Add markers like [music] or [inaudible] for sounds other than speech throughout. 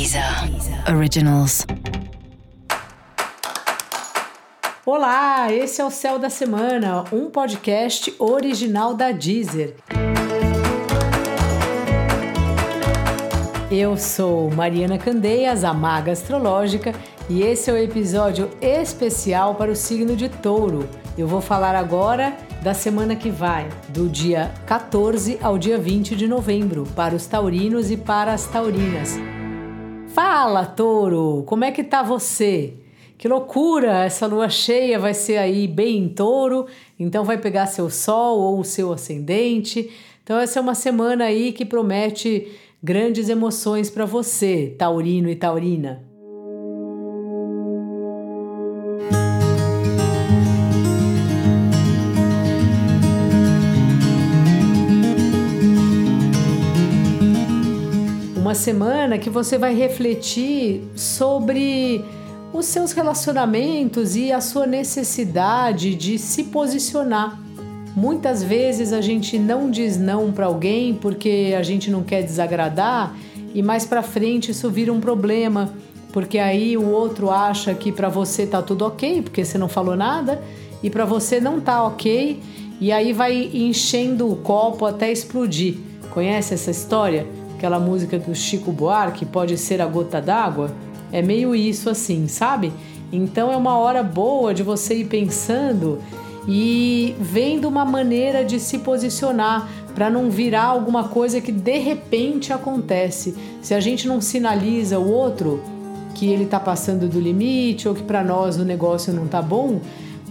Deezer Originals. Olá, esse é o Céu da Semana, um podcast original da Deezer. Eu sou Mariana Candeias, a maga astrológica, e esse é o episódio especial para o signo de Touro. Eu vou falar agora da semana que vai, do dia 14 ao dia 20 de novembro, para os taurinos e para as taurinas. Fala, touro! Como é que tá você? Que loucura! Essa lua cheia vai ser aí bem em touro, então vai pegar seu sol ou o seu ascendente. Então, essa é uma semana aí que promete grandes emoções para você, taurino e taurina. Uma semana que você vai refletir sobre os seus relacionamentos e a sua necessidade de se posicionar. Muitas vezes a gente não diz não para alguém porque a gente não quer desagradar e mais para frente isso vira um problema, porque aí o outro acha que para você tá tudo OK, porque você não falou nada, e para você não tá OK, e aí vai enchendo o copo até explodir. Conhece essa história? Aquela música do Chico Buarque, pode ser a gota d'água, é meio isso assim, sabe? Então é uma hora boa de você ir pensando e vendo uma maneira de se posicionar para não virar alguma coisa que de repente acontece. Se a gente não sinaliza o outro que ele está passando do limite ou que para nós o negócio não tá bom,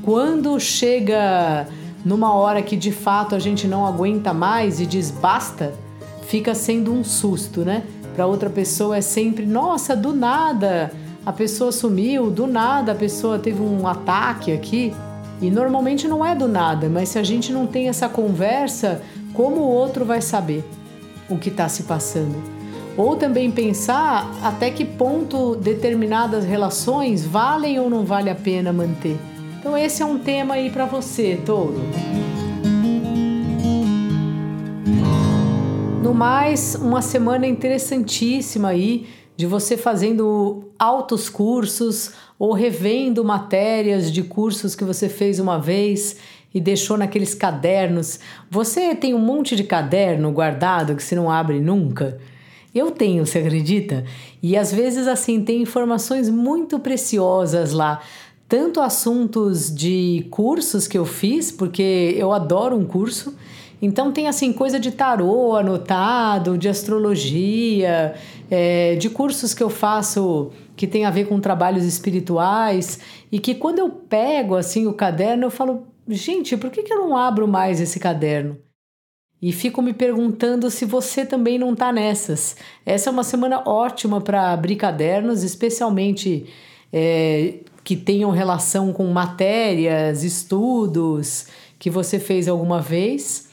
quando chega numa hora que de fato a gente não aguenta mais e diz basta, fica sendo um susto, né? Para outra pessoa é sempre, nossa, do nada a pessoa sumiu, do nada a pessoa teve um ataque aqui. E normalmente não é do nada, mas se a gente não tem essa conversa, como o outro vai saber o que está se passando? Ou também pensar até que ponto determinadas relações valem ou não vale a pena manter. Então esse é um tema aí para você, touro. No mais, uma semana interessantíssima aí de você fazendo altos cursos ou revendo matérias de cursos que você fez uma vez e deixou naqueles cadernos. Você tem um monte de caderno guardado que você não abre nunca? Eu tenho, você acredita? E às vezes assim tem informações muito preciosas lá, tanto assuntos de cursos que eu fiz, porque eu adoro um curso, então tem assim coisa de tarô anotado, de astrologia, é, de cursos que eu faço que tem a ver com trabalhos espirituais e que quando eu pego assim o caderno eu falo, gente, por que, que eu não abro mais esse caderno? E fico me perguntando se você também não está nessas. Essa é uma semana ótima para abrir cadernos, especialmente é, que tenham relação com matérias, estudos que você fez alguma vez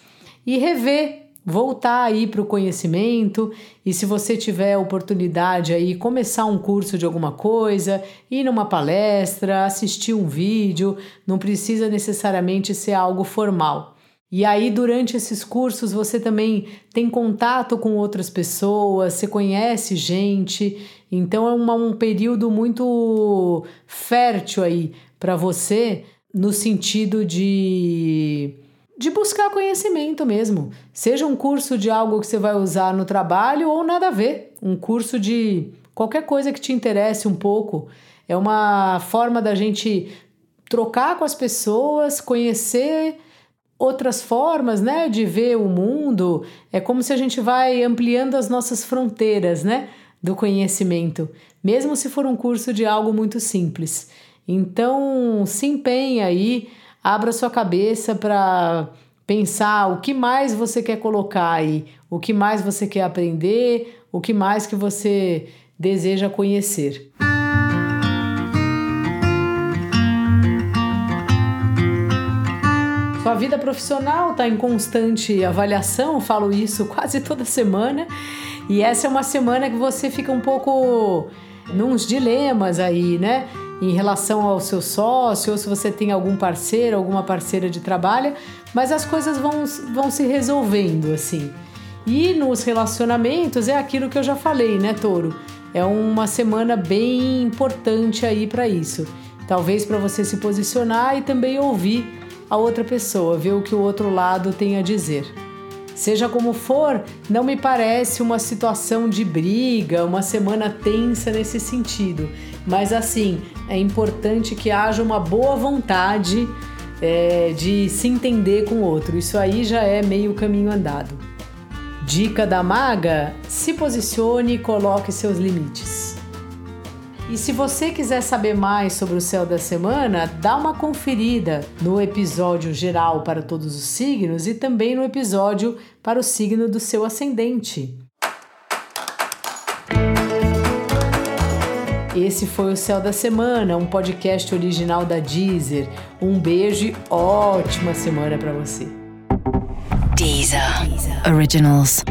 e rever, voltar aí para o conhecimento. E se você tiver oportunidade aí, começar um curso de alguma coisa, ir numa palestra, assistir um vídeo, não precisa necessariamente ser algo formal. E aí, durante esses cursos, você também tem contato com outras pessoas, você conhece gente, então é uma, um período muito fértil aí para você, no sentido de de buscar conhecimento mesmo. Seja um curso de algo que você vai usar no trabalho ou nada a ver. Um curso de qualquer coisa que te interesse um pouco. É uma forma da gente trocar com as pessoas, conhecer outras formas, né, de ver o mundo. É como se a gente vai ampliando as nossas fronteiras, né, do conhecimento, mesmo se for um curso de algo muito simples. Então, se empenhe aí abra sua cabeça para pensar o que mais você quer colocar aí, o que mais você quer aprender, o que mais que você deseja conhecer. Sua vida profissional está em constante avaliação, falo isso [laughs] quase toda semana, e essa é uma semana que você fica um pouco nos dilemas aí, né? em relação ao seu sócio, ou se você tem algum parceiro, alguma parceira de trabalho, mas as coisas vão, vão se resolvendo assim. E nos relacionamentos é aquilo que eu já falei, né, Touro? é uma semana bem importante aí para isso. Talvez para você se posicionar e também ouvir a outra pessoa, ver o que o outro lado tem a dizer. Seja como for, não me parece uma situação de briga, uma semana tensa nesse sentido. Mas assim, é importante que haja uma boa vontade é, de se entender com o outro. Isso aí já é meio caminho andado. Dica da maga: se posicione e coloque seus limites. E se você quiser saber mais sobre o céu da semana, dá uma conferida no episódio geral para todos os signos e também no episódio para o signo do seu ascendente. Esse foi o Céu da Semana, um podcast original da Deezer. Um beijo e ótima semana para você. Deezer. Originals.